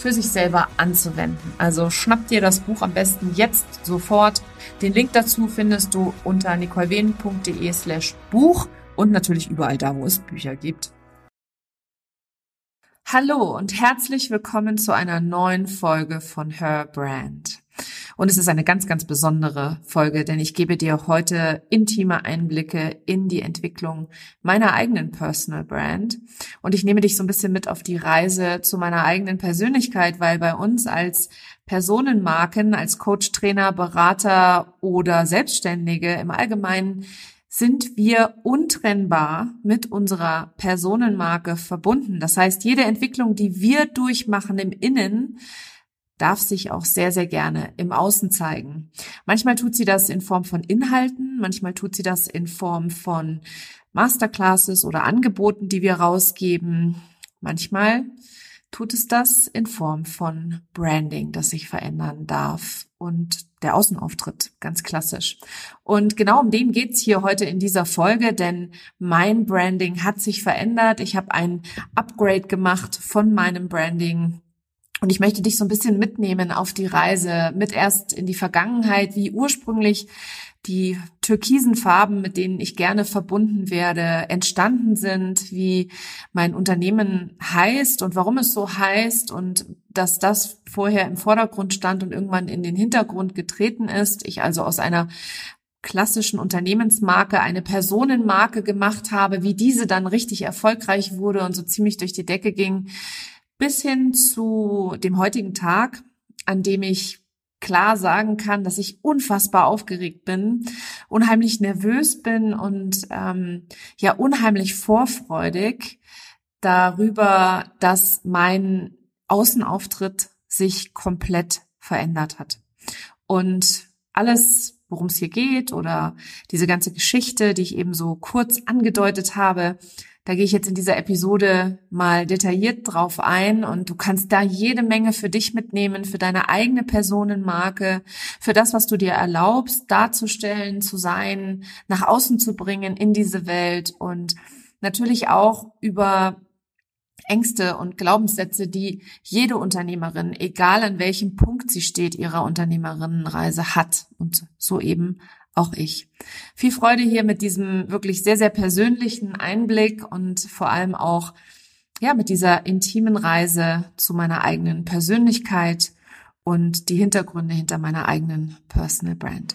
für sich selber anzuwenden. Also schnapp dir das Buch am besten jetzt sofort. Den Link dazu findest du unter nicolewenen.de slash Buch und natürlich überall da, wo es Bücher gibt. Hallo und herzlich willkommen zu einer neuen Folge von Her Brand. Und es ist eine ganz, ganz besondere Folge, denn ich gebe dir heute intime Einblicke in die Entwicklung meiner eigenen Personal Brand. Und ich nehme dich so ein bisschen mit auf die Reise zu meiner eigenen Persönlichkeit, weil bei uns als Personenmarken, als Coach, Trainer, Berater oder Selbstständige im Allgemeinen sind wir untrennbar mit unserer Personenmarke verbunden. Das heißt, jede Entwicklung, die wir durchmachen im Innen, darf sich auch sehr, sehr gerne im Außen zeigen. Manchmal tut sie das in Form von Inhalten, manchmal tut sie das in Form von Masterclasses oder Angeboten, die wir rausgeben. Manchmal tut es das in Form von Branding, das sich verändern darf und der Außenauftritt, ganz klassisch. Und genau um den geht's hier heute in dieser Folge, denn mein Branding hat sich verändert. Ich habe ein Upgrade gemacht von meinem Branding und ich möchte dich so ein bisschen mitnehmen auf die Reise mit erst in die Vergangenheit, wie ursprünglich die türkisen Farben, mit denen ich gerne verbunden werde, entstanden sind, wie mein Unternehmen heißt und warum es so heißt und dass das vorher im Vordergrund stand und irgendwann in den Hintergrund getreten ist. Ich also aus einer klassischen Unternehmensmarke eine Personenmarke gemacht habe, wie diese dann richtig erfolgreich wurde und so ziemlich durch die Decke ging bis hin zu dem heutigen Tag, an dem ich klar sagen kann, dass ich unfassbar aufgeregt bin, unheimlich nervös bin und ähm, ja unheimlich vorfreudig darüber, dass mein Außenauftritt sich komplett verändert hat. Und alles, worum es hier geht oder diese ganze Geschichte, die ich eben so kurz angedeutet habe, da gehe ich jetzt in dieser Episode mal detailliert drauf ein und du kannst da jede Menge für dich mitnehmen, für deine eigene Personenmarke, für das, was du dir erlaubst, darzustellen, zu sein, nach außen zu bringen in diese Welt und natürlich auch über Ängste und Glaubenssätze, die jede Unternehmerin, egal an welchem Punkt sie steht, ihrer Unternehmerinnenreise hat. Und so eben auch ich. Viel Freude hier mit diesem wirklich sehr, sehr persönlichen Einblick und vor allem auch ja, mit dieser intimen Reise zu meiner eigenen Persönlichkeit und die Hintergründe hinter meiner eigenen Personal Brand.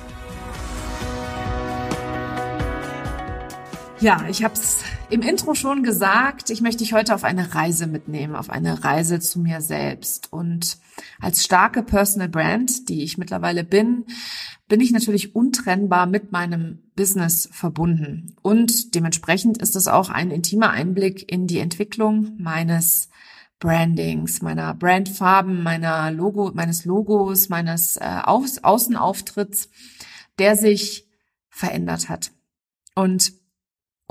Ja, ich habe es im Intro schon gesagt, ich möchte dich heute auf eine Reise mitnehmen, auf eine Reise zu mir selbst. Und als starke Personal Brand, die ich mittlerweile bin, bin ich natürlich untrennbar mit meinem Business verbunden. Und dementsprechend ist es auch ein intimer Einblick in die Entwicklung meines Brandings, meiner Brandfarben, meiner Logo, meines Logos, meines äh, Außenauftritts, der sich verändert hat. Und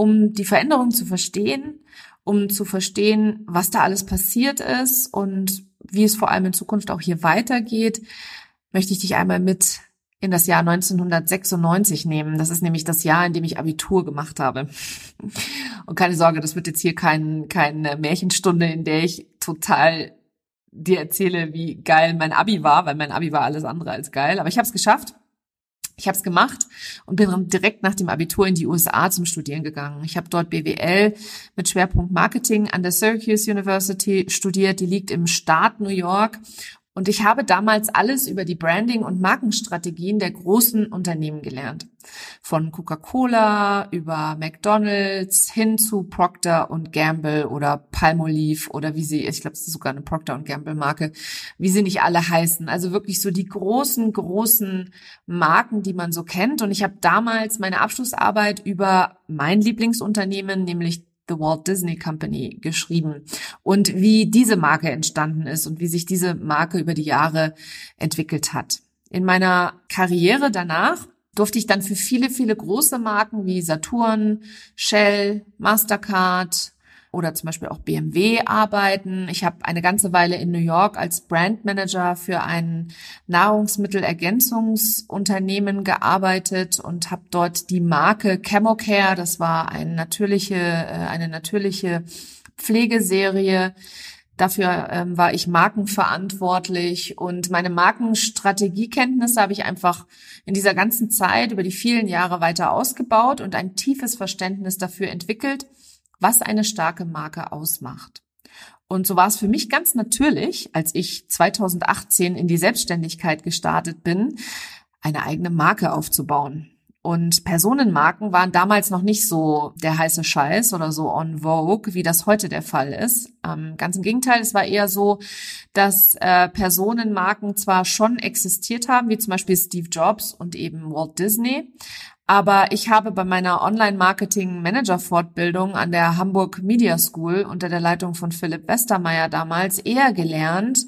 um die Veränderung zu verstehen, um zu verstehen, was da alles passiert ist und wie es vor allem in Zukunft auch hier weitergeht, möchte ich dich einmal mit in das Jahr 1996 nehmen. Das ist nämlich das Jahr, in dem ich Abitur gemacht habe. Und keine Sorge, das wird jetzt hier kein, keine Märchenstunde, in der ich total dir erzähle, wie geil mein Abi war, weil mein Abi war alles andere als geil. Aber ich habe es geschafft. Ich habe es gemacht und bin direkt nach dem Abitur in die USA zum Studieren gegangen. Ich habe dort BWL mit Schwerpunkt Marketing an der Syracuse University studiert. Die liegt im Staat New York und ich habe damals alles über die Branding- und Markenstrategien der großen Unternehmen gelernt. Von Coca-Cola über McDonald's hin zu Procter Gamble oder Palmolive oder wie sie, ich glaube, es ist sogar eine Procter Gamble Marke, wie sie nicht alle heißen. Also wirklich so die großen, großen Marken, die man so kennt. Und ich habe damals meine Abschlussarbeit über mein Lieblingsunternehmen, nämlich The Walt Disney Company geschrieben und wie diese Marke entstanden ist und wie sich diese Marke über die Jahre entwickelt hat. In meiner Karriere danach durfte ich dann für viele, viele große Marken wie Saturn, Shell, Mastercard, oder zum Beispiel auch BMW arbeiten. Ich habe eine ganze Weile in New York als Brandmanager für ein Nahrungsmittelergänzungsunternehmen gearbeitet und habe dort die Marke Chemocare, das war eine natürliche, äh, eine natürliche Pflegeserie, Dafür ähm, war ich markenverantwortlich und meine Markenstrategiekenntnisse habe ich einfach in dieser ganzen Zeit über die vielen Jahre weiter ausgebaut und ein tiefes Verständnis dafür entwickelt, was eine starke Marke ausmacht. Und so war es für mich ganz natürlich, als ich 2018 in die Selbstständigkeit gestartet bin, eine eigene Marke aufzubauen. Und Personenmarken waren damals noch nicht so der heiße Scheiß oder so on vogue, wie das heute der Fall ist. Ähm, ganz im Gegenteil, es war eher so, dass äh, Personenmarken zwar schon existiert haben, wie zum Beispiel Steve Jobs und eben Walt Disney, aber ich habe bei meiner Online-Marketing-Manager-Fortbildung an der Hamburg Media School unter der Leitung von Philipp Westermeier damals eher gelernt,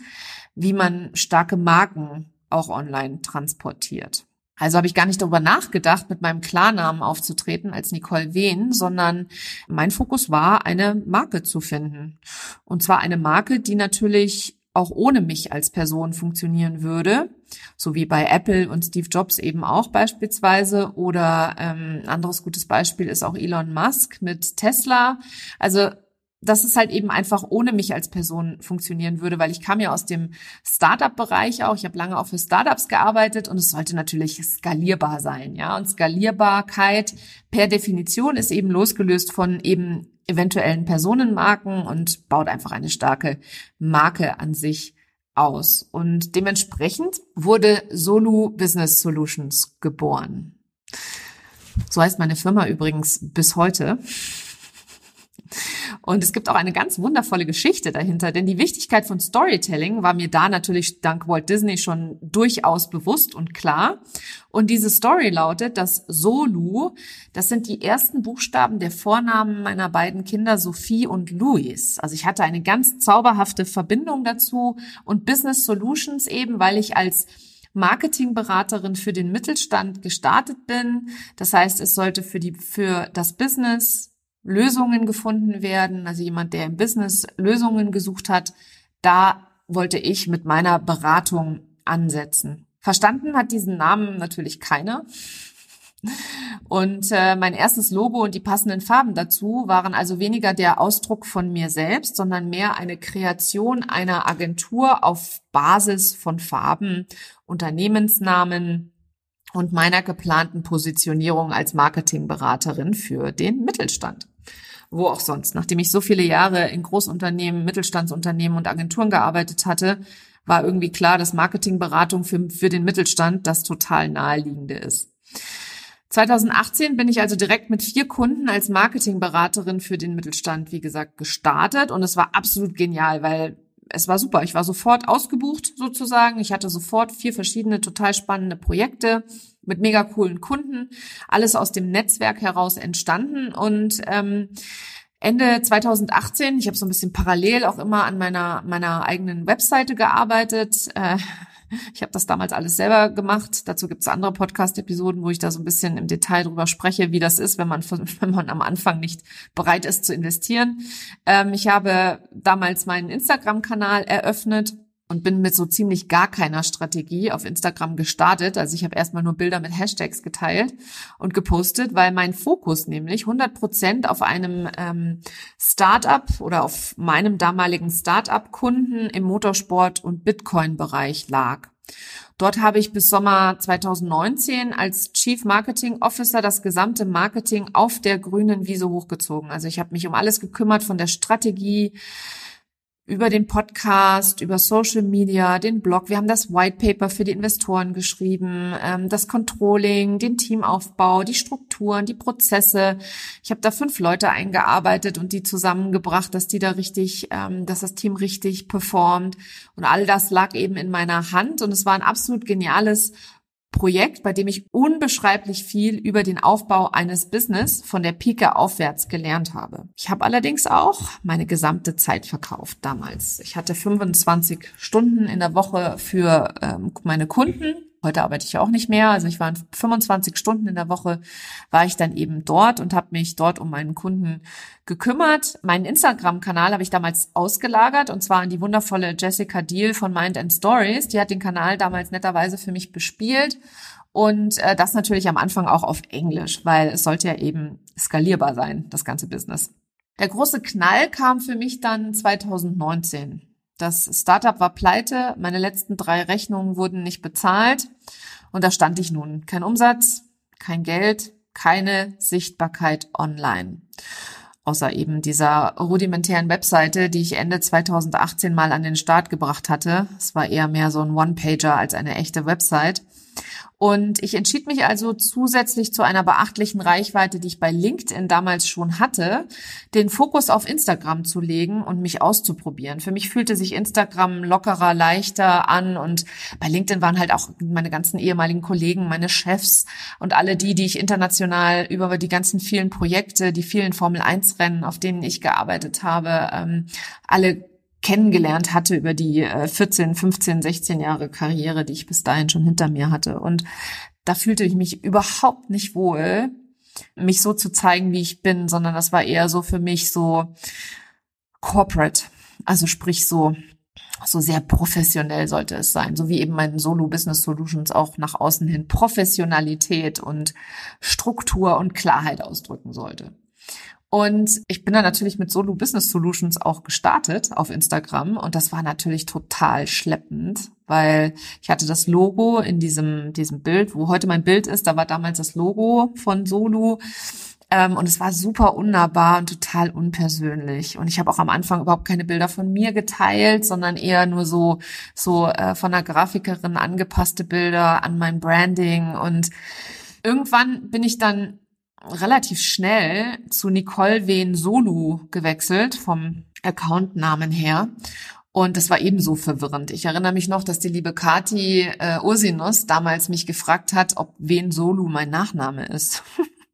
wie man starke Marken auch online transportiert. Also habe ich gar nicht darüber nachgedacht, mit meinem Klarnamen aufzutreten als Nicole Wehn, sondern mein Fokus war, eine Marke zu finden. Und zwar eine Marke, die natürlich auch ohne mich als Person funktionieren würde, so wie bei Apple und Steve Jobs eben auch beispielsweise. Oder ähm, anderes gutes Beispiel ist auch Elon Musk mit Tesla. Also dass es halt eben einfach ohne mich als Person funktionieren würde, weil ich kam ja aus dem Startup-Bereich auch. Ich habe lange auch für Startups gearbeitet und es sollte natürlich skalierbar sein, ja. Und Skalierbarkeit per Definition ist eben losgelöst von eben eventuellen Personenmarken und baut einfach eine starke Marke an sich aus. Und dementsprechend wurde Solu Business Solutions geboren. So heißt meine Firma übrigens bis heute. Und es gibt auch eine ganz wundervolle Geschichte dahinter, denn die Wichtigkeit von Storytelling war mir da natürlich dank Walt Disney schon durchaus bewusst und klar. Und diese Story lautet, dass Solu, das sind die ersten Buchstaben der Vornamen meiner beiden Kinder Sophie und Louis. Also ich hatte eine ganz zauberhafte Verbindung dazu und Business Solutions eben, weil ich als Marketingberaterin für den Mittelstand gestartet bin. Das heißt, es sollte für die, für das Business Lösungen gefunden werden, also jemand, der im Business Lösungen gesucht hat, da wollte ich mit meiner Beratung ansetzen. Verstanden hat diesen Namen natürlich keiner. Und äh, mein erstes Logo und die passenden Farben dazu waren also weniger der Ausdruck von mir selbst, sondern mehr eine Kreation einer Agentur auf Basis von Farben, Unternehmensnamen, und meiner geplanten Positionierung als Marketingberaterin für den Mittelstand. Wo auch sonst. Nachdem ich so viele Jahre in Großunternehmen, Mittelstandsunternehmen und Agenturen gearbeitet hatte, war irgendwie klar, dass Marketingberatung für, für den Mittelstand das total naheliegende ist. 2018 bin ich also direkt mit vier Kunden als Marketingberaterin für den Mittelstand, wie gesagt, gestartet und es war absolut genial, weil es war super. Ich war sofort ausgebucht sozusagen. Ich hatte sofort vier verschiedene total spannende Projekte mit mega coolen Kunden. Alles aus dem Netzwerk heraus entstanden und ähm, Ende 2018, ich habe so ein bisschen parallel auch immer an meiner meiner eigenen Webseite gearbeitet. Äh, ich habe das damals alles selber gemacht. Dazu gibt es andere Podcast-Episoden, wo ich da so ein bisschen im Detail drüber spreche, wie das ist, wenn man, wenn man am Anfang nicht bereit ist zu investieren. Ähm, ich habe damals meinen Instagram-Kanal eröffnet und bin mit so ziemlich gar keiner Strategie auf Instagram gestartet. Also ich habe erstmal nur Bilder mit Hashtags geteilt und gepostet, weil mein Fokus nämlich 100 Prozent auf einem ähm, Startup oder auf meinem damaligen Startup-Kunden im Motorsport- und Bitcoin-Bereich lag. Dort habe ich bis Sommer 2019 als Chief Marketing Officer das gesamte Marketing auf der grünen Wiese hochgezogen. Also ich habe mich um alles gekümmert von der Strategie, über den Podcast, über Social Media, den Blog. Wir haben das White Paper für die Investoren geschrieben, ähm, das Controlling, den Teamaufbau, die Strukturen, die Prozesse. Ich habe da fünf Leute eingearbeitet und die zusammengebracht, dass die da richtig, ähm, dass das Team richtig performt. Und all das lag eben in meiner Hand und es war ein absolut geniales Projekt, bei dem ich unbeschreiblich viel über den Aufbau eines Business von der Pike aufwärts gelernt habe. Ich habe allerdings auch meine gesamte Zeit verkauft damals. Ich hatte 25 Stunden in der Woche für ähm, meine Kunden Heute arbeite ich ja auch nicht mehr. Also ich war 25 Stunden in der Woche, war ich dann eben dort und habe mich dort um meinen Kunden gekümmert. Meinen Instagram-Kanal habe ich damals ausgelagert und zwar an die wundervolle Jessica Deal von Mind and Stories. Die hat den Kanal damals netterweise für mich bespielt. Und äh, das natürlich am Anfang auch auf Englisch, weil es sollte ja eben skalierbar sein, das ganze Business. Der große Knall kam für mich dann 2019. Das Startup war pleite, meine letzten drei Rechnungen wurden nicht bezahlt und da stand ich nun. Kein Umsatz, kein Geld, keine Sichtbarkeit online. Außer eben dieser rudimentären Webseite, die ich Ende 2018 mal an den Start gebracht hatte. Es war eher mehr so ein One-Pager als eine echte Website. Und ich entschied mich also zusätzlich zu einer beachtlichen Reichweite, die ich bei LinkedIn damals schon hatte, den Fokus auf Instagram zu legen und mich auszuprobieren. Für mich fühlte sich Instagram lockerer, leichter an und bei LinkedIn waren halt auch meine ganzen ehemaligen Kollegen, meine Chefs und alle die, die ich international über die ganzen vielen Projekte, die vielen Formel-1-Rennen, auf denen ich gearbeitet habe, ähm, alle kennengelernt hatte über die 14, 15, 16 Jahre Karriere, die ich bis dahin schon hinter mir hatte. Und da fühlte ich mich überhaupt nicht wohl, mich so zu zeigen, wie ich bin, sondern das war eher so für mich so corporate. Also sprich so so sehr professionell sollte es sein, so wie eben mein Solo Business Solutions auch nach außen hin Professionalität und Struktur und Klarheit ausdrücken sollte. Und ich bin dann natürlich mit Solo Business Solutions auch gestartet auf Instagram und das war natürlich total schleppend, weil ich hatte das Logo in diesem, diesem Bild, wo heute mein Bild ist, da war damals das Logo von Solo ähm, und es war super unnahbar und total unpersönlich. Und ich habe auch am Anfang überhaupt keine Bilder von mir geteilt, sondern eher nur so, so äh, von einer Grafikerin angepasste Bilder an mein Branding. Und irgendwann bin ich dann relativ schnell zu Nicole Wen Solu gewechselt vom Accountnamen her. Und das war ebenso verwirrend. Ich erinnere mich noch, dass die liebe Kati äh, Ursinus damals mich gefragt hat, ob Wen Solu mein Nachname ist.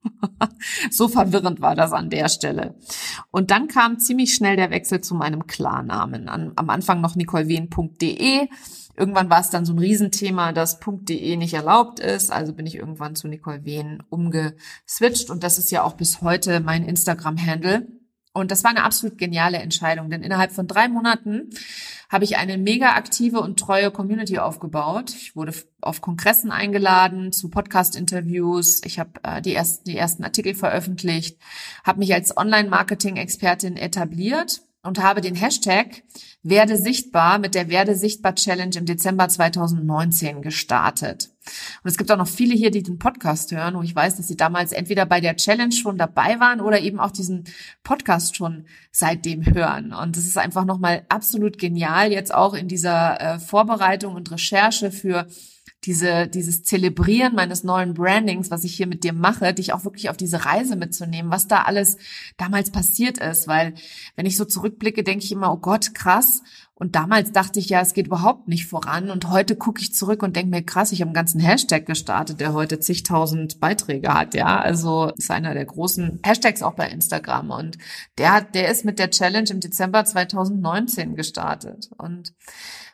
so verwirrend war das an der Stelle. Und dann kam ziemlich schnell der Wechsel zu meinem Klarnamen. An, am Anfang noch nicolewen.de. Irgendwann war es dann so ein Riesenthema, dass .de nicht erlaubt ist. Also bin ich irgendwann zu Nicole Wen umgeswitcht. Und das ist ja auch bis heute mein Instagram-Handle. Und das war eine absolut geniale Entscheidung, denn innerhalb von drei Monaten habe ich eine mega aktive und treue Community aufgebaut. Ich wurde auf Kongressen eingeladen, zu Podcast-Interviews. Ich habe äh, die, ersten, die ersten Artikel veröffentlicht, habe mich als Online-Marketing-Expertin etabliert und habe den Hashtag Werde sichtbar mit der Werde sichtbar Challenge im Dezember 2019 gestartet. Und es gibt auch noch viele hier, die den Podcast hören, wo ich weiß, dass sie damals entweder bei der Challenge schon dabei waren oder eben auch diesen Podcast schon seitdem hören. Und das ist einfach nochmal absolut genial, jetzt auch in dieser äh, Vorbereitung und Recherche für diese, dieses Zelebrieren meines neuen Brandings, was ich hier mit dir mache, dich auch wirklich auf diese Reise mitzunehmen, was da alles damals passiert ist. Weil wenn ich so zurückblicke, denke ich immer, oh Gott, krass. Und damals dachte ich ja, es geht überhaupt nicht voran. Und heute gucke ich zurück und denke mir, krass, ich habe einen ganzen Hashtag gestartet, der heute zigtausend Beiträge hat. Ja, also ist einer der großen Hashtags auch bei Instagram. Und der hat, der ist mit der Challenge im Dezember 2019 gestartet. Und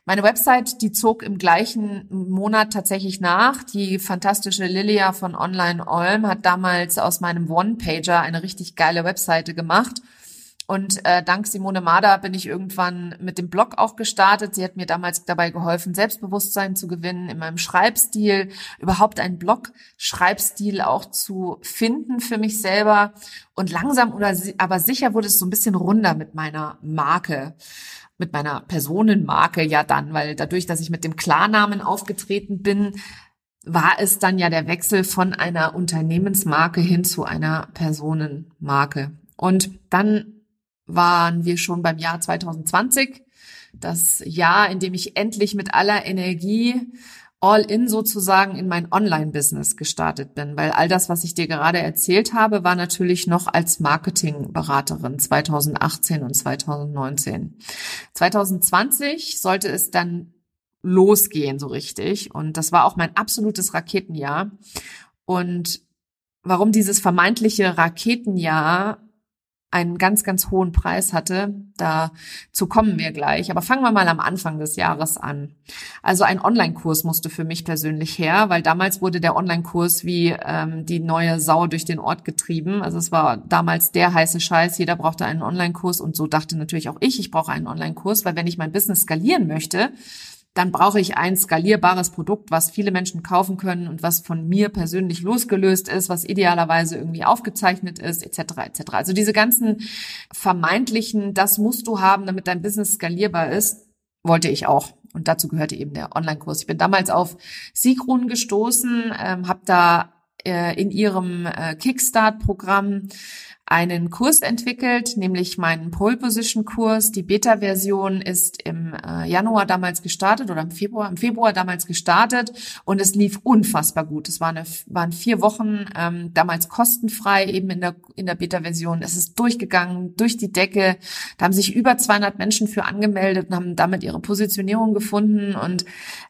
meine Website, die zog im gleichen Monat tatsächlich nach. Die fantastische Lilia von Online Olm hat damals aus meinem One-Pager eine richtig geile Webseite gemacht. Und äh, dank Simone Mader bin ich irgendwann mit dem Blog auch gestartet. Sie hat mir damals dabei geholfen, Selbstbewusstsein zu gewinnen in meinem Schreibstil, überhaupt einen Blog-Schreibstil auch zu finden für mich selber. Und langsam oder aber sicher wurde es so ein bisschen runder mit meiner Marke mit meiner Personenmarke ja dann, weil dadurch, dass ich mit dem Klarnamen aufgetreten bin, war es dann ja der Wechsel von einer Unternehmensmarke hin zu einer Personenmarke. Und dann waren wir schon beim Jahr 2020, das Jahr, in dem ich endlich mit aller Energie all in sozusagen in mein Online-Business gestartet bin, weil all das, was ich dir gerade erzählt habe, war natürlich noch als Marketingberaterin 2018 und 2019. 2020 sollte es dann losgehen so richtig. Und das war auch mein absolutes Raketenjahr. Und warum dieses vermeintliche Raketenjahr einen ganz, ganz hohen Preis hatte. Dazu kommen wir gleich. Aber fangen wir mal am Anfang des Jahres an. Also ein Online-Kurs musste für mich persönlich her, weil damals wurde der Online-Kurs wie ähm, die neue Sau durch den Ort getrieben. Also es war damals der heiße Scheiß. Jeder brauchte einen Online-Kurs und so dachte natürlich auch ich, ich brauche einen Online-Kurs, weil wenn ich mein Business skalieren möchte, dann brauche ich ein skalierbares Produkt, was viele Menschen kaufen können und was von mir persönlich losgelöst ist, was idealerweise irgendwie aufgezeichnet ist, etc. etc. Also diese ganzen vermeintlichen, das musst du haben, damit dein Business skalierbar ist, wollte ich auch. Und dazu gehörte eben der Online-Kurs. Ich bin damals auf Sigrun gestoßen, ähm, habe da äh, in ihrem äh, Kickstart-Programm einen Kurs entwickelt, nämlich meinen Pole Position Kurs. Die Beta-Version ist im äh, Januar damals gestartet oder im Februar, im Februar damals gestartet und es lief unfassbar gut. Es waren, eine, waren vier Wochen ähm, damals kostenfrei eben in der, in der Beta-Version. Es ist durchgegangen, durch die Decke. Da haben sich über 200 Menschen für angemeldet und haben damit ihre Positionierung gefunden und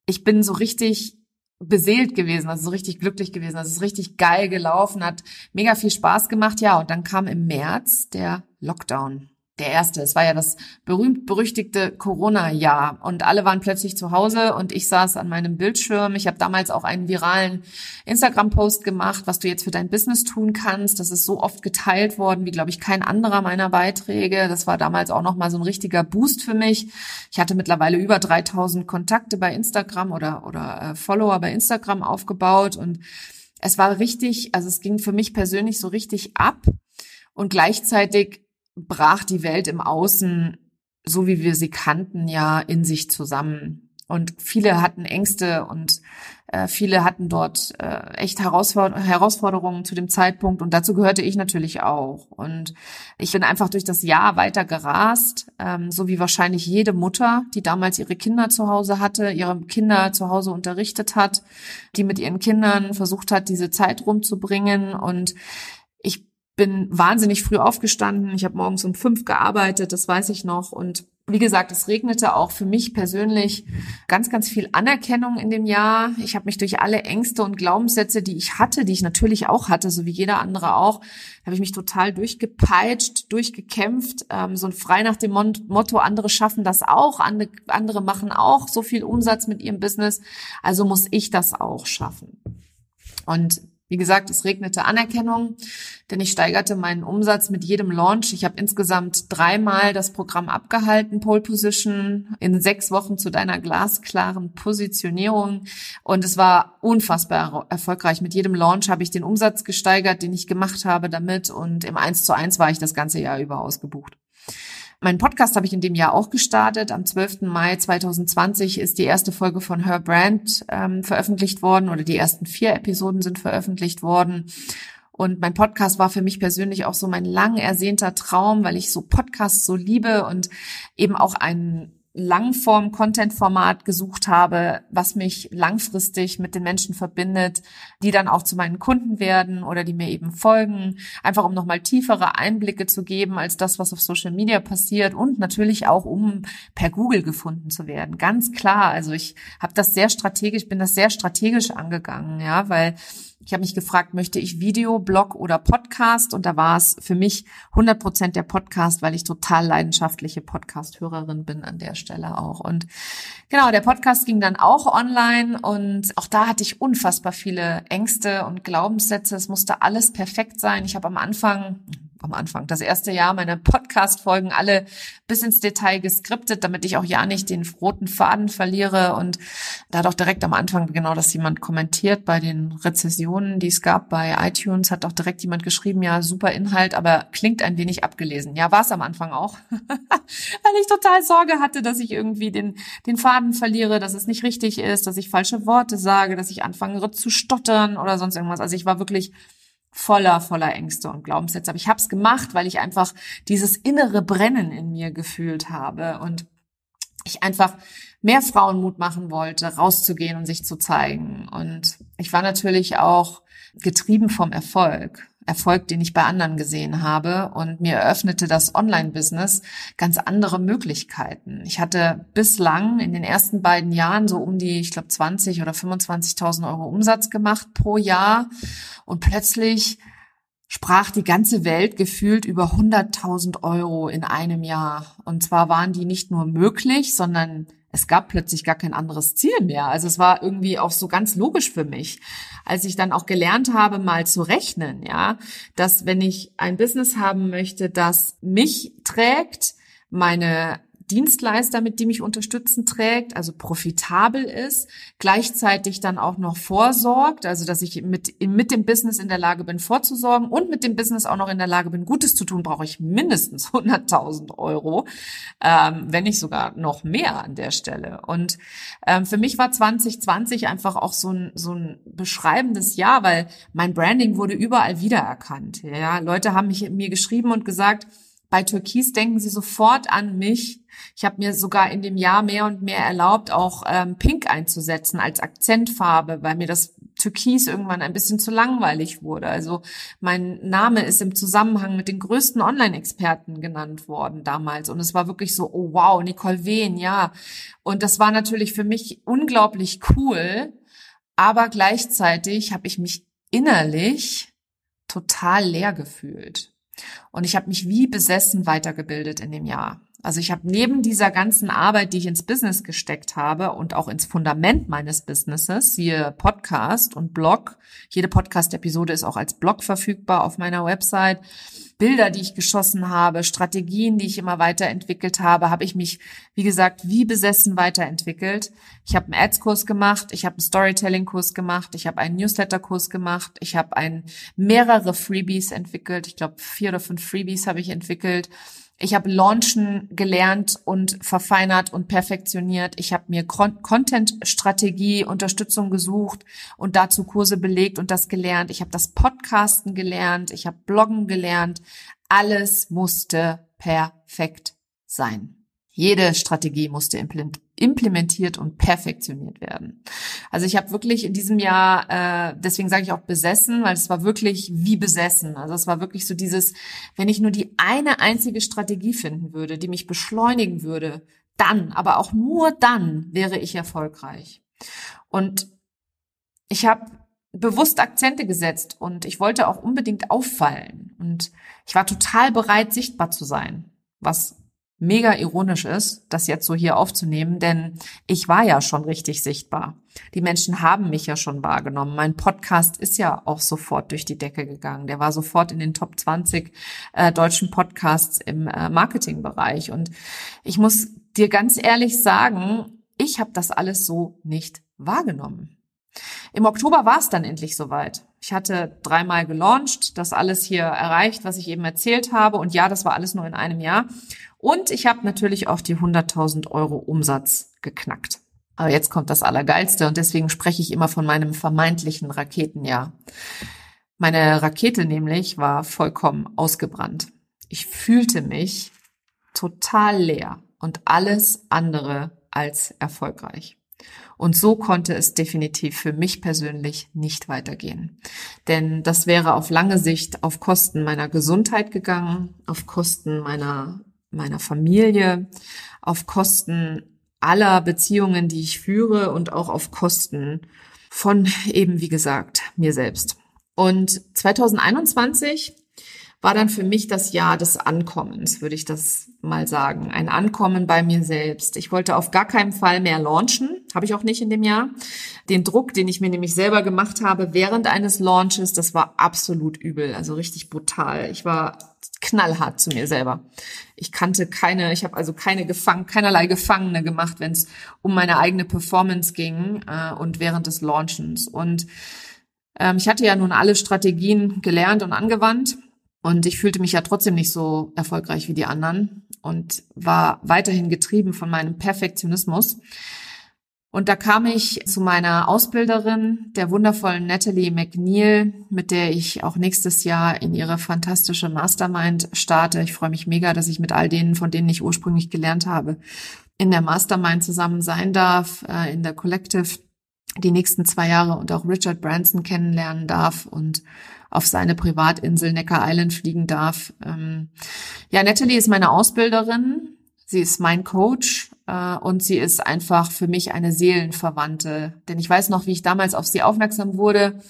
ich bin so richtig beseelt gewesen, also so richtig glücklich gewesen, also es ist richtig geil gelaufen, hat mega viel Spaß gemacht, ja, und dann kam im März der Lockdown. Der erste. Es war ja das berühmt-berüchtigte Corona-Jahr und alle waren plötzlich zu Hause und ich saß an meinem Bildschirm. Ich habe damals auch einen viralen Instagram-Post gemacht, was du jetzt für dein Business tun kannst. Das ist so oft geteilt worden, wie glaube ich kein anderer meiner Beiträge. Das war damals auch noch mal so ein richtiger Boost für mich. Ich hatte mittlerweile über 3000 Kontakte bei Instagram oder oder äh, Follower bei Instagram aufgebaut und es war richtig, also es ging für mich persönlich so richtig ab und gleichzeitig brach die Welt im Außen, so wie wir sie kannten, ja in sich zusammen. Und viele hatten Ängste und äh, viele hatten dort äh, echt Herausfor Herausforderungen zu dem Zeitpunkt und dazu gehörte ich natürlich auch. Und ich bin einfach durch das Jahr weiter gerast, ähm, so wie wahrscheinlich jede Mutter, die damals ihre Kinder zu Hause hatte, ihre Kinder zu Hause unterrichtet hat, die mit ihren Kindern versucht hat, diese Zeit rumzubringen. Und bin wahnsinnig früh aufgestanden. Ich habe morgens um fünf gearbeitet, das weiß ich noch. Und wie gesagt, es regnete auch für mich persönlich ganz, ganz viel Anerkennung in dem Jahr. Ich habe mich durch alle Ängste und Glaubenssätze, die ich hatte, die ich natürlich auch hatte, so wie jeder andere auch, habe ich mich total durchgepeitscht, durchgekämpft, ähm, so ein frei nach dem Motto, andere schaffen das auch, andere machen auch so viel Umsatz mit ihrem Business, also muss ich das auch schaffen. Und wie gesagt, es regnete Anerkennung, denn ich steigerte meinen Umsatz mit jedem Launch. Ich habe insgesamt dreimal das Programm abgehalten, Pole Position, in sechs Wochen zu deiner glasklaren Positionierung. Und es war unfassbar erfolgreich. Mit jedem Launch habe ich den Umsatz gesteigert, den ich gemacht habe damit. Und im 1 zu 1 war ich das ganze Jahr über ausgebucht. Mein Podcast habe ich in dem Jahr auch gestartet. Am 12. Mai 2020 ist die erste Folge von Her Brand ähm, veröffentlicht worden oder die ersten vier Episoden sind veröffentlicht worden. Und mein Podcast war für mich persönlich auch so mein lang ersehnter Traum, weil ich so Podcasts so liebe und eben auch einen Langform-Content-Format gesucht habe, was mich langfristig mit den Menschen verbindet, die dann auch zu meinen Kunden werden oder die mir eben folgen, einfach um nochmal tiefere Einblicke zu geben als das, was auf Social Media passiert und natürlich auch, um per Google gefunden zu werden. Ganz klar. Also ich habe das sehr strategisch, bin das sehr strategisch angegangen, ja, weil ich habe mich gefragt, möchte ich Video, Blog oder Podcast? Und da war es für mich 100 Prozent der Podcast, weil ich total leidenschaftliche Podcast-Hörerin bin an der Stelle auch. Und genau, der Podcast ging dann auch online und auch da hatte ich unfassbar viele Ängste und Glaubenssätze. Es musste alles perfekt sein. Ich habe am Anfang am Anfang, das erste Jahr meine Podcast-Folgen alle bis ins Detail geskriptet, damit ich auch ja nicht den roten Faden verliere. Und da hat auch direkt am Anfang genau das jemand kommentiert bei den Rezessionen, die es gab bei iTunes, hat auch direkt jemand geschrieben, ja, super Inhalt, aber klingt ein wenig abgelesen. Ja, war es am Anfang auch, weil ich total Sorge hatte, dass ich irgendwie den, den Faden verliere, dass es nicht richtig ist, dass ich falsche Worte sage, dass ich anfange zu stottern oder sonst irgendwas. Also ich war wirklich voller, voller Ängste und Glaubenssätze. Aber ich habe es gemacht, weil ich einfach dieses innere Brennen in mir gefühlt habe und ich einfach mehr Frauen Mut machen wollte, rauszugehen und sich zu zeigen. Und ich war natürlich auch getrieben vom Erfolg. Erfolg, den ich bei anderen gesehen habe. Und mir eröffnete das Online-Business ganz andere Möglichkeiten. Ich hatte bislang in den ersten beiden Jahren so um die, ich glaube, 20 oder 25.000 Euro Umsatz gemacht pro Jahr. Und plötzlich sprach die ganze Welt gefühlt über 100.000 Euro in einem Jahr. Und zwar waren die nicht nur möglich, sondern es gab plötzlich gar kein anderes Ziel mehr. Also es war irgendwie auch so ganz logisch für mich, als ich dann auch gelernt habe, mal zu rechnen, ja, dass wenn ich ein Business haben möchte, das mich trägt, meine Dienstleister, mit dem ich unterstützen trägt, also profitabel ist, gleichzeitig dann auch noch vorsorgt, also dass ich mit, mit dem Business in der Lage bin, vorzusorgen und mit dem Business auch noch in der Lage bin, Gutes zu tun, brauche ich mindestens 100.000 Euro, ähm, wenn nicht sogar noch mehr an der Stelle. Und ähm, für mich war 2020 einfach auch so ein, so ein beschreibendes Jahr, weil mein Branding wurde überall wiedererkannt. Ja, Leute haben mich, mir geschrieben und gesagt, bei Türkis denken sie sofort an mich. Ich habe mir sogar in dem Jahr mehr und mehr erlaubt, auch ähm, Pink einzusetzen als Akzentfarbe, weil mir das Türkis irgendwann ein bisschen zu langweilig wurde. Also mein Name ist im Zusammenhang mit den größten Online-Experten genannt worden damals. Und es war wirklich so, oh wow, Nicole Wehn, ja. Und das war natürlich für mich unglaublich cool. Aber gleichzeitig habe ich mich innerlich total leer gefühlt. Und ich habe mich wie besessen weitergebildet in dem Jahr. Also ich habe neben dieser ganzen Arbeit, die ich ins Business gesteckt habe und auch ins Fundament meines Businesses, siehe Podcast und Blog, jede Podcast-Episode ist auch als Blog verfügbar auf meiner Website, Bilder, die ich geschossen habe, Strategien, die ich immer weiterentwickelt habe, habe ich mich, wie gesagt, wie besessen weiterentwickelt. Ich habe einen Ads-Kurs gemacht, ich habe einen Storytelling-Kurs gemacht, ich habe einen Newsletter-Kurs gemacht, ich habe ein, mehrere Freebies entwickelt. Ich glaube, vier oder fünf Freebies habe ich entwickelt. Ich habe Launchen gelernt und verfeinert und perfektioniert. Ich habe mir Content-Strategie, Unterstützung gesucht und dazu Kurse belegt und das gelernt. Ich habe das Podcasten gelernt. Ich habe Bloggen gelernt. Alles musste perfekt sein. Jede Strategie musste implementiert und perfektioniert werden. Also ich habe wirklich in diesem Jahr, äh, deswegen sage ich auch besessen, weil es war wirklich wie besessen. Also es war wirklich so dieses, wenn ich nur die eine einzige Strategie finden würde, die mich beschleunigen würde, dann, aber auch nur dann wäre ich erfolgreich. Und ich habe bewusst Akzente gesetzt und ich wollte auch unbedingt auffallen. Und ich war total bereit, sichtbar zu sein, was mega ironisch ist, das jetzt so hier aufzunehmen, denn ich war ja schon richtig sichtbar. Die Menschen haben mich ja schon wahrgenommen. Mein Podcast ist ja auch sofort durch die Decke gegangen. Der war sofort in den Top 20 äh, deutschen Podcasts im äh, Marketingbereich. Und ich muss dir ganz ehrlich sagen, ich habe das alles so nicht wahrgenommen. Im Oktober war es dann endlich soweit. Ich hatte dreimal gelauncht, das alles hier erreicht, was ich eben erzählt habe. Und ja, das war alles nur in einem Jahr. Und ich habe natürlich auch die 100.000 Euro Umsatz geknackt. Aber jetzt kommt das Allergeilste und deswegen spreche ich immer von meinem vermeintlichen Raketenjahr. Meine Rakete nämlich war vollkommen ausgebrannt. Ich fühlte mich total leer und alles andere als erfolgreich. Und so konnte es definitiv für mich persönlich nicht weitergehen. Denn das wäre auf lange Sicht auf Kosten meiner Gesundheit gegangen, auf Kosten meiner meiner Familie, auf Kosten aller Beziehungen, die ich führe und auch auf Kosten von eben, wie gesagt, mir selbst. Und 2021 war dann für mich das Jahr des Ankommens, würde ich das mal sagen. Ein Ankommen bei mir selbst. Ich wollte auf gar keinen Fall mehr launchen, habe ich auch nicht in dem Jahr. Den Druck, den ich mir nämlich selber gemacht habe während eines Launches, das war absolut übel, also richtig brutal. Ich war knallhart zu mir selber. Ich kannte keine, ich habe also keine Gefang keinerlei Gefangene gemacht, wenn es um meine eigene Performance ging äh, und während des Launchens. Und ähm, ich hatte ja nun alle Strategien gelernt und angewandt und ich fühlte mich ja trotzdem nicht so erfolgreich wie die anderen und war weiterhin getrieben von meinem Perfektionismus. Und da kam ich zu meiner Ausbilderin, der wundervollen Natalie McNeil, mit der ich auch nächstes Jahr in ihre fantastische Mastermind starte. Ich freue mich mega, dass ich mit all denen, von denen ich ursprünglich gelernt habe, in der Mastermind zusammen sein darf, äh, in der Collective die nächsten zwei Jahre und auch Richard Branson kennenlernen darf und auf seine Privatinsel Necker Island fliegen darf. Ähm, ja, Natalie ist meine Ausbilderin. Sie ist mein Coach und sie ist einfach für mich eine Seelenverwandte. Denn ich weiß noch, wie ich damals auf sie aufmerksam wurde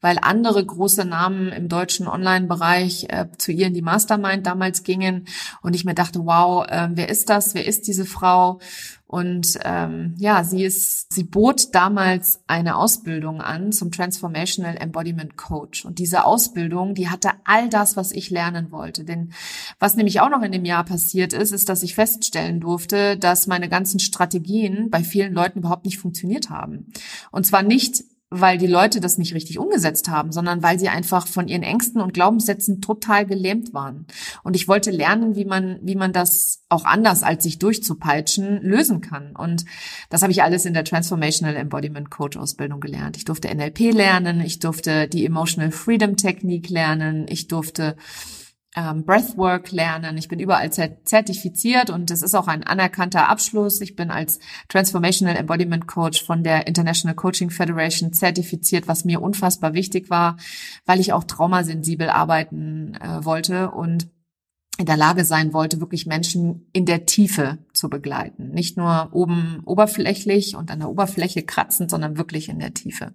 weil andere große Namen im deutschen Online-Bereich äh, zu ihr in die Mastermind damals gingen und ich mir dachte, wow, äh, wer ist das? Wer ist diese Frau? Und ähm, ja, sie ist, sie bot damals eine Ausbildung an zum Transformational Embodiment Coach. Und diese Ausbildung, die hatte all das, was ich lernen wollte. Denn was nämlich auch noch in dem Jahr passiert ist, ist, dass ich feststellen durfte, dass meine ganzen Strategien bei vielen Leuten überhaupt nicht funktioniert haben. Und zwar nicht weil die Leute das nicht richtig umgesetzt haben, sondern weil sie einfach von ihren Ängsten und Glaubenssätzen total gelähmt waren. Und ich wollte lernen, wie man, wie man das auch anders als sich durchzupeitschen lösen kann. Und das habe ich alles in der Transformational Embodiment Coach Ausbildung gelernt. Ich durfte NLP lernen, ich durfte die Emotional Freedom Technik lernen, ich durfte ähm, Breathwork lernen. Ich bin überall zertifiziert und es ist auch ein anerkannter Abschluss. Ich bin als Transformational Embodiment Coach von der International Coaching Federation zertifiziert, was mir unfassbar wichtig war, weil ich auch traumasensibel arbeiten äh, wollte und in der Lage sein wollte, wirklich Menschen in der Tiefe zu begleiten. Nicht nur oben oberflächlich und an der Oberfläche kratzend, sondern wirklich in der Tiefe.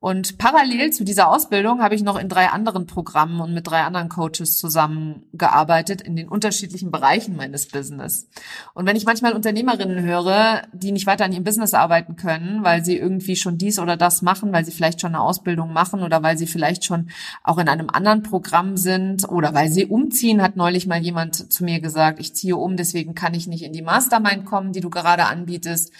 Und parallel zu dieser Ausbildung habe ich noch in drei anderen Programmen und mit drei anderen Coaches zusammengearbeitet in den unterschiedlichen Bereichen meines Business. Und wenn ich manchmal Unternehmerinnen höre, die nicht weiter an ihrem Business arbeiten können, weil sie irgendwie schon dies oder das machen, weil sie vielleicht schon eine Ausbildung machen oder weil sie vielleicht schon auch in einem anderen Programm sind oder weil sie umziehen, hat neulich mal jemand zu mir gesagt, ich ziehe um, deswegen kann ich nicht in die Mastermind kommen, die du gerade anbietest.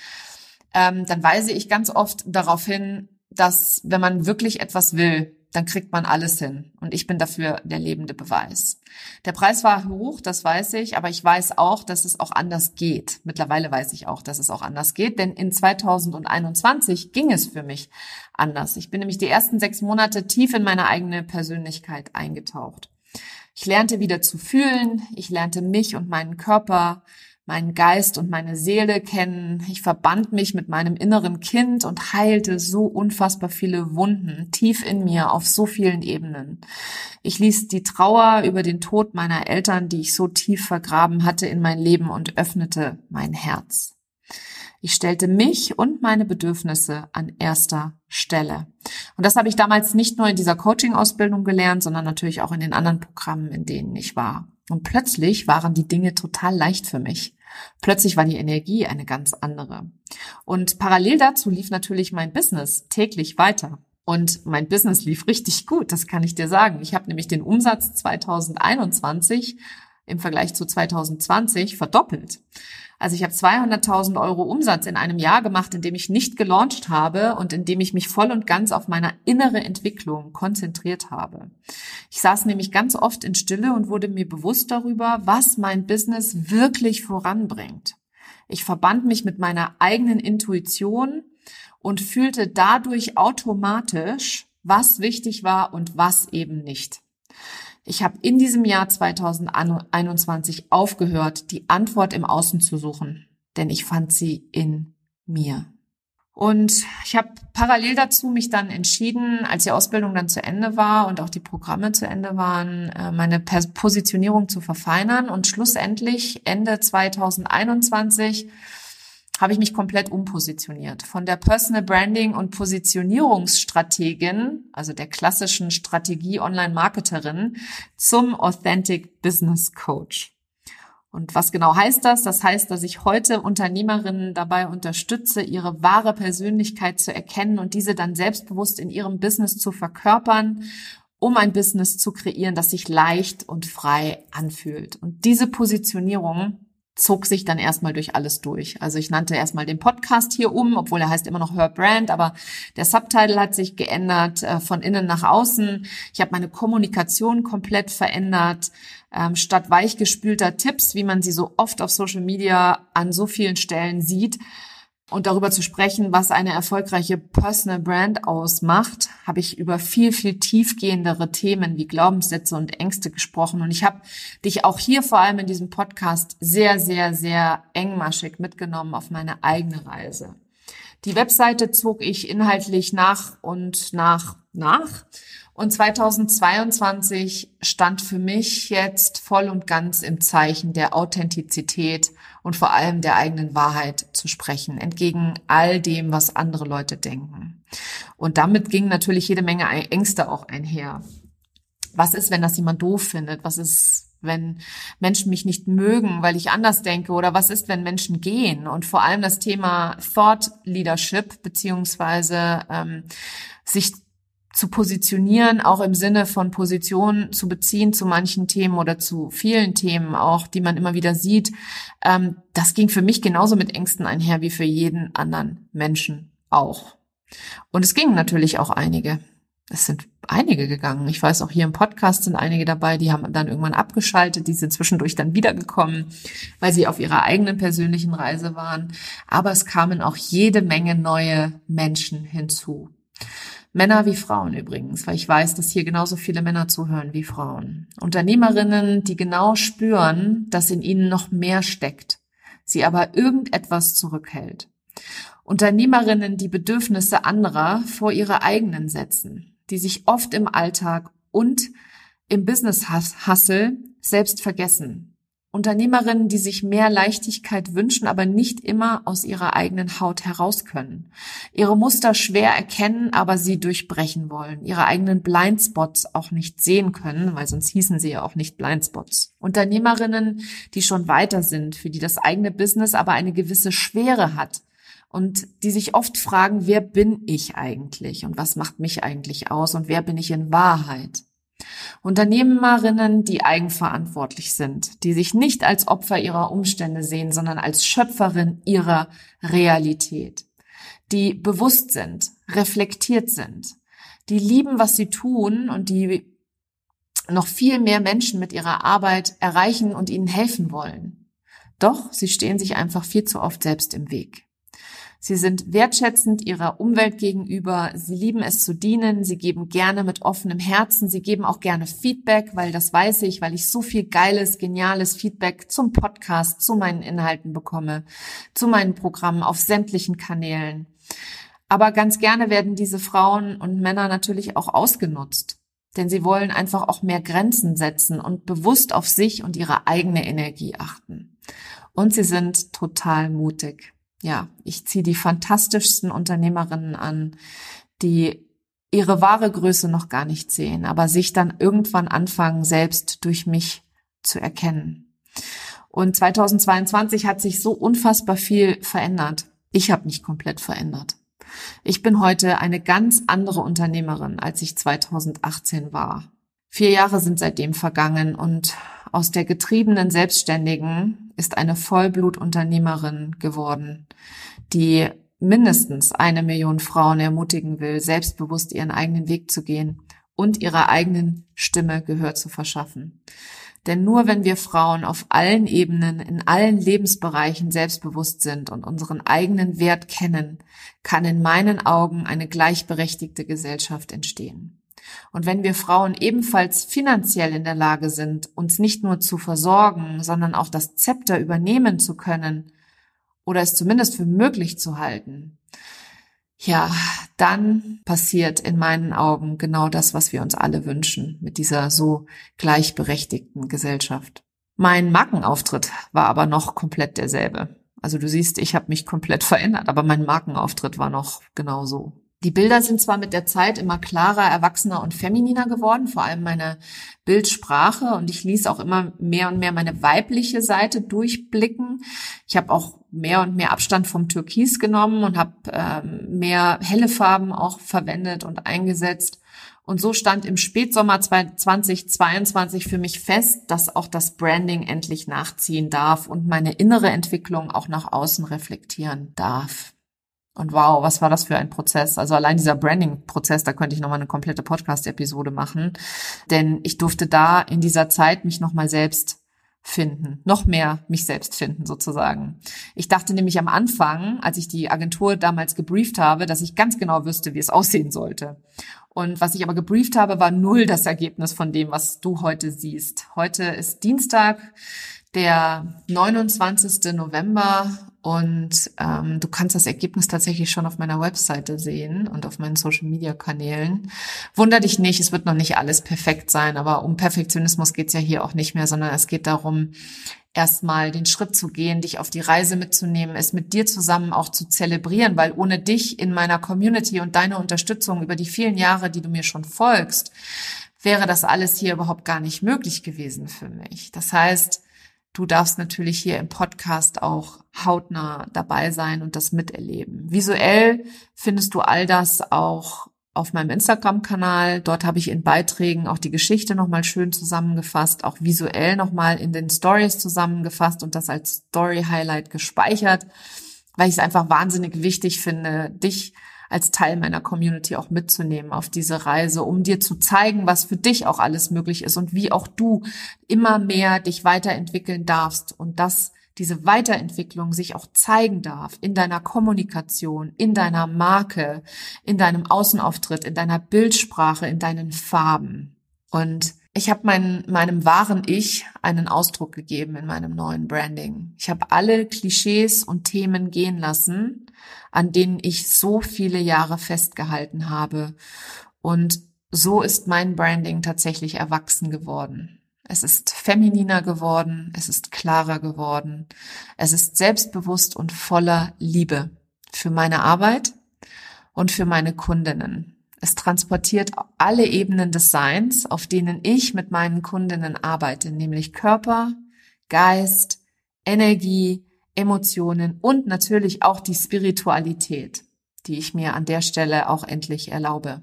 Ähm, dann weise ich ganz oft darauf hin, dass wenn man wirklich etwas will, dann kriegt man alles hin. Und ich bin dafür der lebende Beweis. Der Preis war hoch, das weiß ich, aber ich weiß auch, dass es auch anders geht. Mittlerweile weiß ich auch, dass es auch anders geht, denn in 2021 ging es für mich anders. Ich bin nämlich die ersten sechs Monate tief in meine eigene Persönlichkeit eingetaucht. Ich lernte wieder zu fühlen, ich lernte mich und meinen Körper meinen Geist und meine Seele kennen. Ich verband mich mit meinem inneren Kind und heilte so unfassbar viele Wunden tief in mir auf so vielen Ebenen. Ich ließ die Trauer über den Tod meiner Eltern, die ich so tief vergraben hatte, in mein Leben und öffnete mein Herz. Ich stellte mich und meine Bedürfnisse an erster Stelle. Und das habe ich damals nicht nur in dieser Coaching-Ausbildung gelernt, sondern natürlich auch in den anderen Programmen, in denen ich war. Und plötzlich waren die Dinge total leicht für mich. Plötzlich war die Energie eine ganz andere. Und parallel dazu lief natürlich mein Business täglich weiter. Und mein Business lief richtig gut, das kann ich dir sagen. Ich habe nämlich den Umsatz 2021 im Vergleich zu 2020 verdoppelt. Also ich habe 200.000 Euro Umsatz in einem Jahr gemacht, in dem ich nicht gelauncht habe und in dem ich mich voll und ganz auf meine innere Entwicklung konzentriert habe. Ich saß nämlich ganz oft in Stille und wurde mir bewusst darüber, was mein Business wirklich voranbringt. Ich verband mich mit meiner eigenen Intuition und fühlte dadurch automatisch, was wichtig war und was eben nicht. Ich habe in diesem Jahr 2021 aufgehört, die Antwort im Außen zu suchen, denn ich fand sie in mir. Und ich habe parallel dazu mich dann entschieden, als die Ausbildung dann zu Ende war und auch die Programme zu Ende waren, äh, meine Positionierung zu verfeinern. Und schlussendlich Ende 2021 habe ich mich komplett umpositioniert. Von der Personal Branding und Positionierungsstrategin, also der klassischen Strategie Online-Marketerin, zum Authentic Business Coach. Und was genau heißt das? Das heißt, dass ich heute Unternehmerinnen dabei unterstütze, ihre wahre Persönlichkeit zu erkennen und diese dann selbstbewusst in ihrem Business zu verkörpern, um ein Business zu kreieren, das sich leicht und frei anfühlt. Und diese Positionierung zog sich dann erstmal durch alles durch. Also ich nannte erstmal den Podcast hier um, obwohl er heißt immer noch Her Brand, aber der Subtitle hat sich geändert äh, von innen nach außen. Ich habe meine Kommunikation komplett verändert. Ähm, statt weichgespülter Tipps, wie man sie so oft auf Social Media an so vielen Stellen sieht, und darüber zu sprechen, was eine erfolgreiche Personal Brand ausmacht, habe ich über viel, viel tiefgehendere Themen wie Glaubenssätze und Ängste gesprochen. Und ich habe dich auch hier vor allem in diesem Podcast sehr, sehr, sehr engmaschig mitgenommen auf meine eigene Reise. Die Webseite zog ich inhaltlich nach und nach nach. Und 2022 stand für mich jetzt voll und ganz im Zeichen der Authentizität und vor allem der eigenen Wahrheit zu sprechen, entgegen all dem, was andere Leute denken. Und damit ging natürlich jede Menge Ängste auch einher. Was ist, wenn das jemand doof findet? Was ist, wenn Menschen mich nicht mögen, weil ich anders denke? Oder was ist, wenn Menschen gehen? Und vor allem das Thema Thought Leadership beziehungsweise ähm, sich zu positionieren, auch im Sinne von Position zu beziehen zu manchen Themen oder zu vielen Themen auch, die man immer wieder sieht, ähm, das ging für mich genauso mit Ängsten einher wie für jeden anderen Menschen auch. Und es gingen natürlich auch einige. Es sind einige gegangen. Ich weiß auch hier im Podcast sind einige dabei, die haben dann irgendwann abgeschaltet, die sind zwischendurch dann wiedergekommen, weil sie auf ihrer eigenen persönlichen Reise waren. Aber es kamen auch jede Menge neue Menschen hinzu. Männer wie Frauen übrigens, weil ich weiß, dass hier genauso viele Männer zuhören wie Frauen. Unternehmerinnen, die genau spüren, dass in ihnen noch mehr steckt, sie aber irgendetwas zurückhält. Unternehmerinnen, die Bedürfnisse anderer vor ihre eigenen setzen, die sich oft im Alltag und im Business Hustle selbst vergessen. Unternehmerinnen, die sich mehr Leichtigkeit wünschen, aber nicht immer aus ihrer eigenen Haut heraus können. Ihre Muster schwer erkennen, aber sie durchbrechen wollen. Ihre eigenen Blindspots auch nicht sehen können, weil sonst hießen sie ja auch nicht Blindspots. Unternehmerinnen, die schon weiter sind, für die das eigene Business aber eine gewisse Schwere hat und die sich oft fragen, wer bin ich eigentlich und was macht mich eigentlich aus und wer bin ich in Wahrheit? Unternehmerinnen, die eigenverantwortlich sind, die sich nicht als Opfer ihrer Umstände sehen, sondern als Schöpferin ihrer Realität, die bewusst sind, reflektiert sind, die lieben, was sie tun und die noch viel mehr Menschen mit ihrer Arbeit erreichen und ihnen helfen wollen. Doch sie stehen sich einfach viel zu oft selbst im Weg. Sie sind wertschätzend ihrer Umwelt gegenüber. Sie lieben es zu dienen. Sie geben gerne mit offenem Herzen. Sie geben auch gerne Feedback, weil das weiß ich, weil ich so viel geiles, geniales Feedback zum Podcast, zu meinen Inhalten bekomme, zu meinen Programmen auf sämtlichen Kanälen. Aber ganz gerne werden diese Frauen und Männer natürlich auch ausgenutzt. Denn sie wollen einfach auch mehr Grenzen setzen und bewusst auf sich und ihre eigene Energie achten. Und sie sind total mutig ja, ich ziehe die fantastischsten Unternehmerinnen an, die ihre wahre Größe noch gar nicht sehen, aber sich dann irgendwann anfangen, selbst durch mich zu erkennen. Und 2022 hat sich so unfassbar viel verändert. Ich habe mich komplett verändert. Ich bin heute eine ganz andere Unternehmerin, als ich 2018 war. Vier Jahre sind seitdem vergangen und aus der getriebenen Selbstständigen ist eine Vollblutunternehmerin geworden, die mindestens eine Million Frauen ermutigen will, selbstbewusst ihren eigenen Weg zu gehen und ihrer eigenen Stimme Gehör zu verschaffen. Denn nur wenn wir Frauen auf allen Ebenen, in allen Lebensbereichen selbstbewusst sind und unseren eigenen Wert kennen, kann in meinen Augen eine gleichberechtigte Gesellschaft entstehen. Und wenn wir Frauen ebenfalls finanziell in der Lage sind, uns nicht nur zu versorgen, sondern auch das Zepter übernehmen zu können oder es zumindest für möglich zu halten, ja, dann passiert in meinen Augen genau das, was wir uns alle wünschen mit dieser so gleichberechtigten Gesellschaft. Mein Markenauftritt war aber noch komplett derselbe. Also du siehst, ich habe mich komplett verändert, aber mein Markenauftritt war noch genauso. Die Bilder sind zwar mit der Zeit immer klarer, erwachsener und femininer geworden, vor allem meine Bildsprache und ich ließ auch immer mehr und mehr meine weibliche Seite durchblicken. Ich habe auch mehr und mehr Abstand vom Türkis genommen und habe ähm, mehr helle Farben auch verwendet und eingesetzt. Und so stand im Spätsommer 2022 für mich fest, dass auch das Branding endlich nachziehen darf und meine innere Entwicklung auch nach außen reflektieren darf. Und wow, was war das für ein Prozess? Also allein dieser Branding-Prozess, da könnte ich nochmal eine komplette Podcast-Episode machen. Denn ich durfte da in dieser Zeit mich nochmal selbst finden, noch mehr mich selbst finden sozusagen. Ich dachte nämlich am Anfang, als ich die Agentur damals gebrieft habe, dass ich ganz genau wüsste, wie es aussehen sollte. Und was ich aber gebrieft habe, war null das Ergebnis von dem, was du heute siehst. Heute ist Dienstag, der 29. November und ähm, du kannst das Ergebnis tatsächlich schon auf meiner Webseite sehen und auf meinen Social-Media-Kanälen. Wunder dich nicht, es wird noch nicht alles perfekt sein, aber um Perfektionismus geht's ja hier auch nicht mehr, sondern es geht darum, erstmal den Schritt zu gehen, dich auf die Reise mitzunehmen, es mit dir zusammen auch zu zelebrieren, weil ohne dich in meiner Community und deine Unterstützung über die vielen Jahre, die du mir schon folgst, wäre das alles hier überhaupt gar nicht möglich gewesen für mich. Das heißt, Du darfst natürlich hier im Podcast auch hautnah dabei sein und das miterleben. Visuell findest du all das auch auf meinem Instagram-Kanal. Dort habe ich in Beiträgen auch die Geschichte nochmal schön zusammengefasst, auch visuell nochmal in den Stories zusammengefasst und das als Story-Highlight gespeichert, weil ich es einfach wahnsinnig wichtig finde, dich als Teil meiner Community auch mitzunehmen auf diese Reise, um dir zu zeigen, was für dich auch alles möglich ist und wie auch du immer mehr dich weiterentwickeln darfst und dass diese Weiterentwicklung sich auch zeigen darf in deiner Kommunikation, in deiner Marke, in deinem Außenauftritt, in deiner Bildsprache, in deinen Farben. Und ich habe mein, meinem wahren Ich einen Ausdruck gegeben in meinem neuen Branding. Ich habe alle Klischees und Themen gehen lassen, an denen ich so viele Jahre festgehalten habe. Und so ist mein Branding tatsächlich erwachsen geworden. Es ist femininer geworden, es ist klarer geworden, es ist selbstbewusst und voller Liebe für meine Arbeit und für meine Kundinnen. Es transportiert alle Ebenen des Seins, auf denen ich mit meinen Kundinnen arbeite, nämlich Körper, Geist, Energie, Emotionen und natürlich auch die Spiritualität, die ich mir an der Stelle auch endlich erlaube.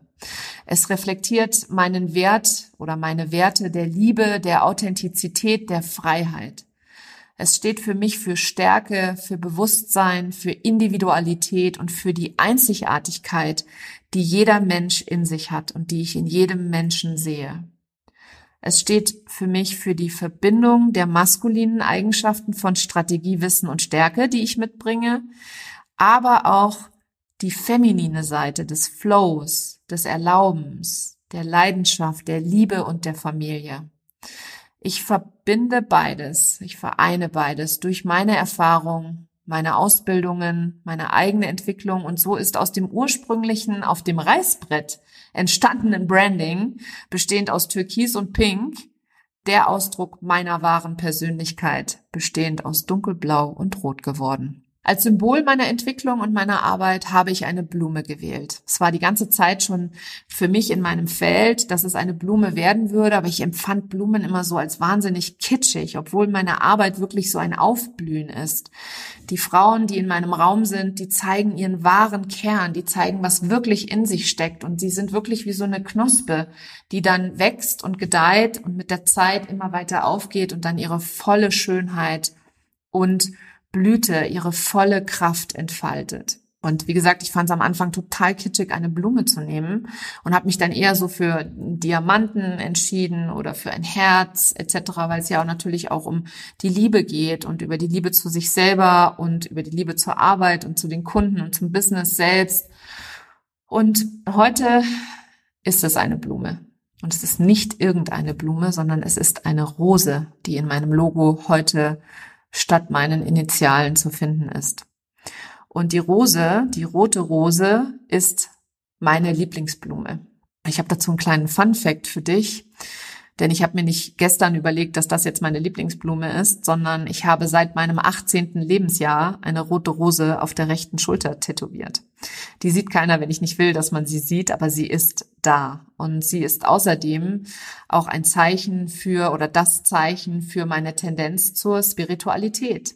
Es reflektiert meinen Wert oder meine Werte der Liebe, der Authentizität, der Freiheit. Es steht für mich für Stärke, für Bewusstsein, für Individualität und für die Einzigartigkeit, die jeder Mensch in sich hat und die ich in jedem Menschen sehe. Es steht für mich für die Verbindung der maskulinen Eigenschaften von Strategie, Wissen und Stärke, die ich mitbringe, aber auch die feminine Seite des Flows, des Erlaubens, der Leidenschaft, der Liebe und der Familie. Ich verbinde beides, ich vereine beides durch meine Erfahrung, meine Ausbildungen, meine eigene Entwicklung und so ist aus dem ursprünglichen auf dem Reißbrett entstandenen Branding, bestehend aus Türkis und Pink, der Ausdruck meiner wahren Persönlichkeit, bestehend aus dunkelblau und rot geworden. Als Symbol meiner Entwicklung und meiner Arbeit habe ich eine Blume gewählt. Es war die ganze Zeit schon für mich in meinem Feld, dass es eine Blume werden würde, aber ich empfand Blumen immer so als wahnsinnig kitschig, obwohl meine Arbeit wirklich so ein Aufblühen ist. Die Frauen, die in meinem Raum sind, die zeigen ihren wahren Kern, die zeigen, was wirklich in sich steckt und sie sind wirklich wie so eine Knospe, die dann wächst und gedeiht und mit der Zeit immer weiter aufgeht und dann ihre volle Schönheit und Blüte ihre volle Kraft entfaltet. Und wie gesagt, ich fand es am Anfang total kitschig, eine Blume zu nehmen und habe mich dann eher so für Diamanten entschieden oder für ein Herz etc., weil es ja auch natürlich auch um die Liebe geht und über die Liebe zu sich selber und über die Liebe zur Arbeit und zu den Kunden und zum Business selbst. Und heute ist es eine Blume. Und es ist nicht irgendeine Blume, sondern es ist eine Rose, die in meinem Logo heute statt meinen Initialen zu finden ist. Und die Rose, die rote Rose, ist meine Lieblingsblume. Ich habe dazu einen kleinen Fun fact für dich. Denn ich habe mir nicht gestern überlegt, dass das jetzt meine Lieblingsblume ist, sondern ich habe seit meinem 18. Lebensjahr eine rote Rose auf der rechten Schulter tätowiert. Die sieht keiner, wenn ich nicht will, dass man sie sieht, aber sie ist da. Und sie ist außerdem auch ein Zeichen für oder das Zeichen für meine Tendenz zur Spiritualität.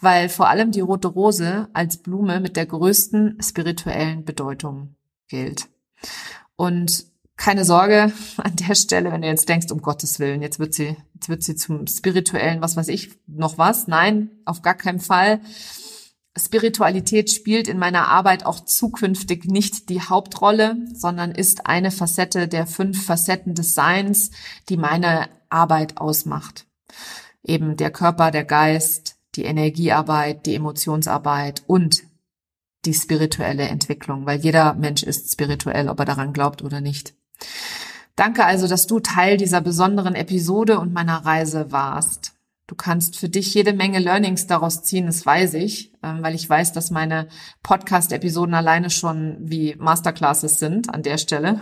Weil vor allem die rote Rose als Blume mit der größten spirituellen Bedeutung gilt. Und keine Sorge an der Stelle, wenn du jetzt denkst, um Gottes Willen, jetzt wird sie, jetzt wird sie zum spirituellen, was weiß ich, noch was. Nein, auf gar keinen Fall. Spiritualität spielt in meiner Arbeit auch zukünftig nicht die Hauptrolle, sondern ist eine Facette der fünf Facetten des Seins, die meine Arbeit ausmacht. Eben der Körper, der Geist, die Energiearbeit, die Emotionsarbeit und die spirituelle Entwicklung, weil jeder Mensch ist spirituell, ob er daran glaubt oder nicht. Danke also, dass du Teil dieser besonderen Episode und meiner Reise warst. Du kannst für dich jede Menge Learnings daraus ziehen, das weiß ich, ähm, weil ich weiß, dass meine Podcast-Episoden alleine schon wie Masterclasses sind an der Stelle.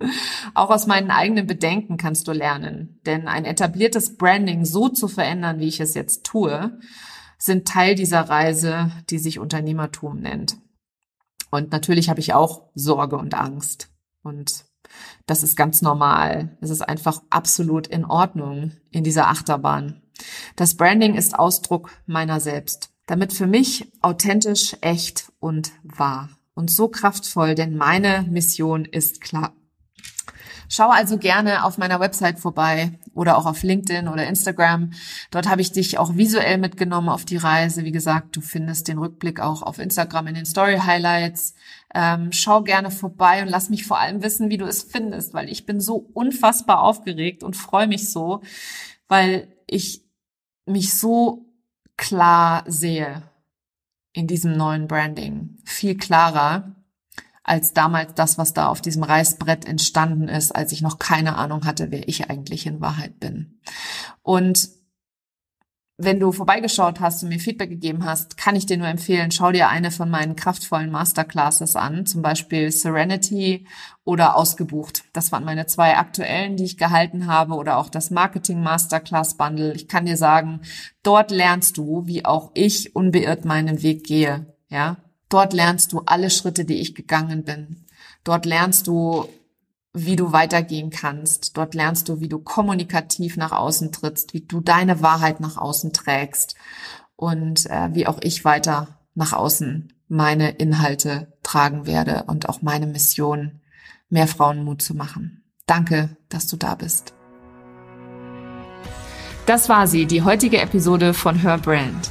Auch aus meinen eigenen Bedenken kannst du lernen, denn ein etabliertes Branding so zu verändern, wie ich es jetzt tue, sind Teil dieser Reise, die sich Unternehmertum nennt. Und natürlich habe ich auch Sorge und Angst. Und das ist ganz normal. Es ist einfach absolut in Ordnung in dieser Achterbahn. Das Branding ist Ausdruck meiner selbst. Damit für mich authentisch, echt und wahr. Und so kraftvoll, denn meine Mission ist klar. Schau also gerne auf meiner Website vorbei oder auch auf LinkedIn oder Instagram. Dort habe ich dich auch visuell mitgenommen auf die Reise. Wie gesagt, du findest den Rückblick auch auf Instagram in den Story Highlights. Ähm, schau gerne vorbei und lass mich vor allem wissen, wie du es findest, weil ich bin so unfassbar aufgeregt und freue mich so, weil ich mich so klar sehe in diesem neuen Branding. Viel klarer als damals das, was da auf diesem Reißbrett entstanden ist, als ich noch keine Ahnung hatte, wer ich eigentlich in Wahrheit bin. Und wenn du vorbeigeschaut hast und mir Feedback gegeben hast, kann ich dir nur empfehlen, schau dir eine von meinen kraftvollen Masterclasses an, zum Beispiel Serenity oder Ausgebucht. Das waren meine zwei aktuellen, die ich gehalten habe oder auch das Marketing Masterclass Bundle. Ich kann dir sagen, dort lernst du, wie auch ich unbeirrt meinen Weg gehe. Ja, dort lernst du alle Schritte, die ich gegangen bin. Dort lernst du, wie du weitergehen kannst. Dort lernst du, wie du kommunikativ nach außen trittst, wie du deine Wahrheit nach außen trägst und äh, wie auch ich weiter nach außen meine Inhalte tragen werde und auch meine Mission, mehr Frauen Mut zu machen. Danke, dass du da bist. Das war sie, die heutige Episode von Her Brand.